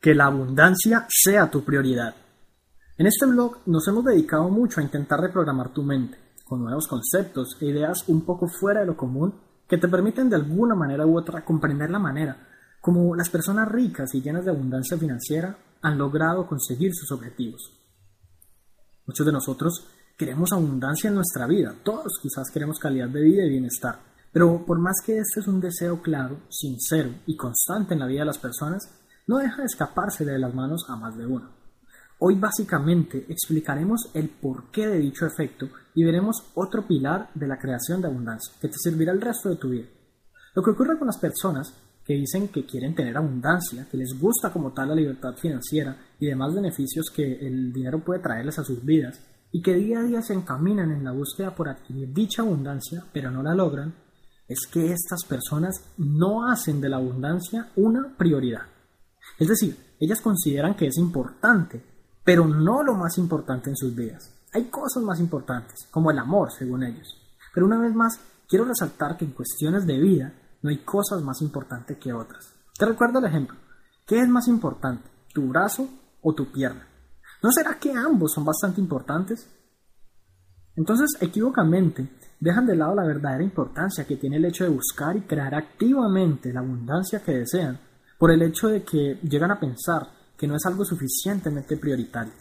que la abundancia sea tu prioridad. En este blog nos hemos dedicado mucho a intentar reprogramar tu mente, con nuevos conceptos e ideas un poco fuera de lo común que te permiten de alguna manera u otra comprender la manera como las personas ricas y llenas de abundancia financiera han logrado conseguir sus objetivos. Muchos de nosotros queremos abundancia en nuestra vida, todos quizás queremos calidad de vida y bienestar, pero por más que este es un deseo claro, sincero y constante en la vida de las personas, no deja de escaparse de las manos a más de uno. Hoy básicamente explicaremos el porqué de dicho efecto y veremos otro pilar de la creación de abundancia que te servirá el resto de tu vida. Lo que ocurre con las personas que dicen que quieren tener abundancia, que les gusta como tal la libertad financiera y demás beneficios que el dinero puede traerles a sus vidas, y que día a día se encaminan en la búsqueda por adquirir dicha abundancia, pero no la logran, es que estas personas no hacen de la abundancia una prioridad. Es decir, ellas consideran que es importante, pero no lo más importante en sus vidas. Hay cosas más importantes, como el amor, según ellos. Pero una vez más, quiero resaltar que en cuestiones de vida no hay cosas más importantes que otras. Te recuerdo el ejemplo. ¿Qué es más importante, tu brazo o tu pierna? ¿No será que ambos son bastante importantes? Entonces, equivocamente, dejan de lado la verdadera importancia que tiene el hecho de buscar y crear activamente la abundancia que desean, por el hecho de que llegan a pensar que no es algo suficientemente prioritario.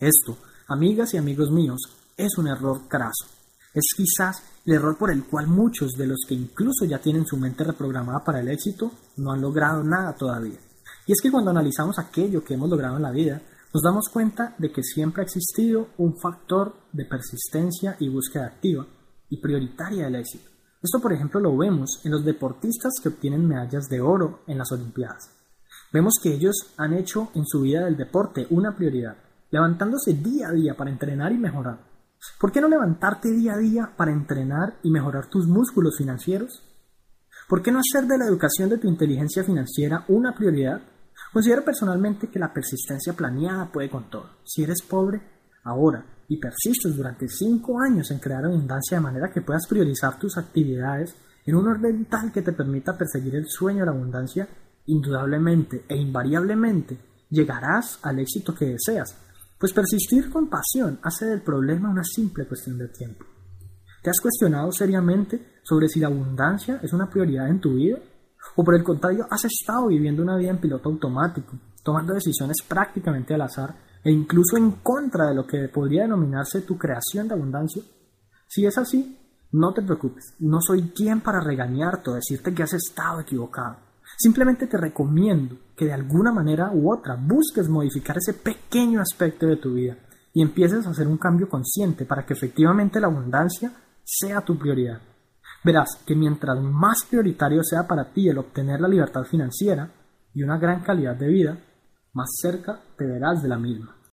Esto, amigas y amigos míos, es un error craso. Es quizás el error por el cual muchos de los que incluso ya tienen su mente reprogramada para el éxito no han logrado nada todavía. Y es que cuando analizamos aquello que hemos logrado en la vida, nos damos cuenta de que siempre ha existido un factor de persistencia y búsqueda activa y prioritaria del éxito. Esto, por ejemplo, lo vemos en los deportistas que obtienen medallas de oro en las Olimpiadas. Vemos que ellos han hecho en su vida del deporte una prioridad, levantándose día a día para entrenar y mejorar ¿Por qué no levantarte día a día para entrenar y mejorar tus músculos financieros? ¿Por qué no hacer de la educación de tu inteligencia financiera una prioridad? Considero personalmente que la persistencia planeada puede con todo. Si eres pobre, ahora, y persistes durante cinco años en crear abundancia de manera que puedas priorizar tus actividades en un orden tal que te permita perseguir el sueño de la abundancia, indudablemente e invariablemente llegarás al éxito que deseas, pues persistir con pasión hace del problema una simple cuestión de tiempo. ¿Te has cuestionado seriamente sobre si la abundancia es una prioridad en tu vida? ¿O por el contrario, has estado viviendo una vida en piloto automático, tomando decisiones prácticamente al azar e incluso en contra de lo que podría denominarse tu creación de abundancia? Si es así, no te preocupes, no soy quien para regañarte o decirte que has estado equivocado. Simplemente te recomiendo que de alguna manera u otra busques modificar ese pequeño aspecto de tu vida y empieces a hacer un cambio consciente para que efectivamente la abundancia sea tu prioridad. Verás que mientras más prioritario sea para ti el obtener la libertad financiera y una gran calidad de vida, más cerca te verás de la misma.